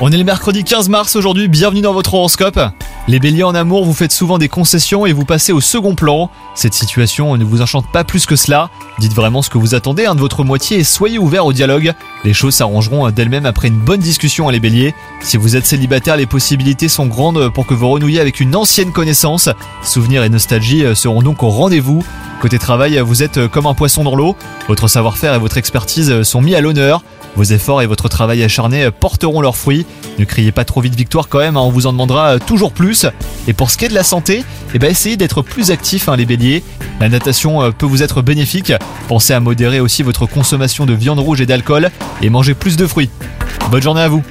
On est le mercredi 15 mars aujourd'hui, bienvenue dans votre horoscope. Les béliers en amour, vous faites souvent des concessions et vous passez au second plan. Cette situation ne vous enchante pas plus que cela. Dites vraiment ce que vous attendez hein, de votre moitié et soyez ouvert au dialogue. Les choses s'arrangeront d'elles-mêmes après une bonne discussion à les béliers. Si vous êtes célibataire, les possibilités sont grandes pour que vous renouiez avec une ancienne connaissance. Souvenirs et nostalgie seront donc au rendez-vous. Côté travail, vous êtes comme un poisson dans l'eau. Votre savoir-faire et votre expertise sont mis à l'honneur. Vos efforts et votre travail acharné porteront leurs fruits. Ne criez pas trop vite victoire quand même, hein, on vous en demandera toujours plus. Et pour ce qui est de la santé, eh ben essayez d'être plus actif hein, les béliers. La natation euh, peut vous être bénéfique. Pensez à modérer aussi votre consommation de viande rouge et d'alcool et mangez plus de fruits. Bonne journée à vous